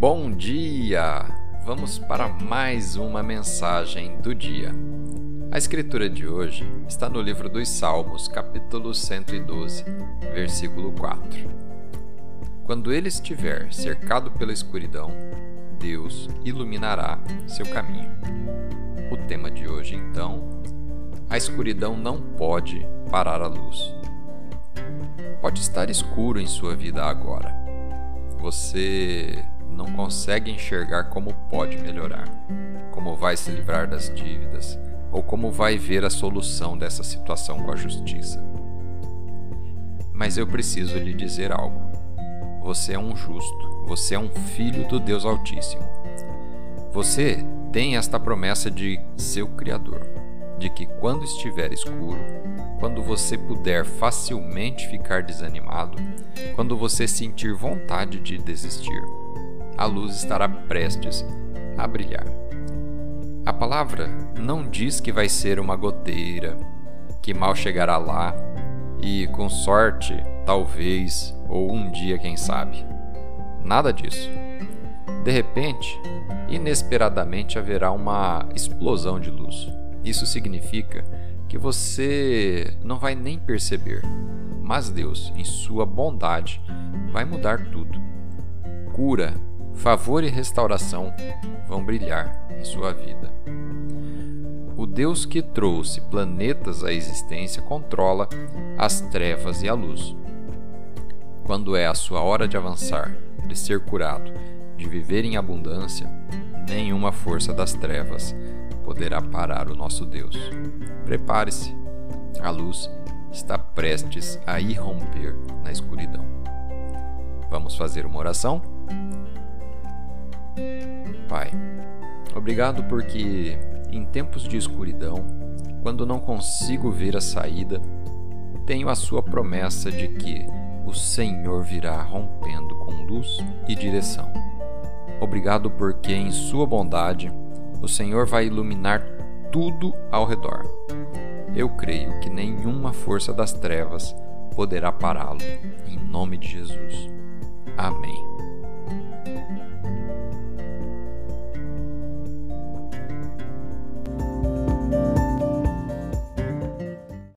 Bom dia! Vamos para mais uma mensagem do dia. A escritura de hoje está no livro dos Salmos, capítulo 112, versículo 4. Quando ele estiver cercado pela escuridão, Deus iluminará seu caminho. O tema de hoje, então, a escuridão não pode parar a luz. Pode estar escuro em sua vida agora. Você não consegue enxergar como pode melhorar, como vai se livrar das dívidas ou como vai ver a solução dessa situação com a justiça. Mas eu preciso lhe dizer algo. Você é um justo, você é um filho do Deus Altíssimo. Você tem esta promessa de seu Criador, de que quando estiver escuro, quando você puder facilmente ficar desanimado, quando você sentir vontade de desistir, a luz estará prestes a brilhar. A palavra não diz que vai ser uma goteira, que mal chegará lá e, com sorte, talvez, ou um dia, quem sabe. Nada disso. De repente, inesperadamente haverá uma explosão de luz. Isso significa que você não vai nem perceber, mas Deus, em sua bondade, vai mudar tudo. Cura, favor e restauração vão brilhar em sua vida. O Deus que trouxe planetas à existência controla as trevas e a luz. Quando é a sua hora de avançar, de ser curado, de viver em abundância, nenhuma força das trevas poderá parar o nosso Deus. Prepare-se, a luz está prestes a irromper na escuridão. Vamos fazer uma oração? Obrigado porque em tempos de escuridão, quando não consigo ver a saída, tenho a Sua promessa de que o Senhor virá rompendo com luz e direção. Obrigado porque em Sua bondade o Senhor vai iluminar tudo ao redor. Eu creio que nenhuma força das trevas poderá pará-lo. Em nome de Jesus. Amém.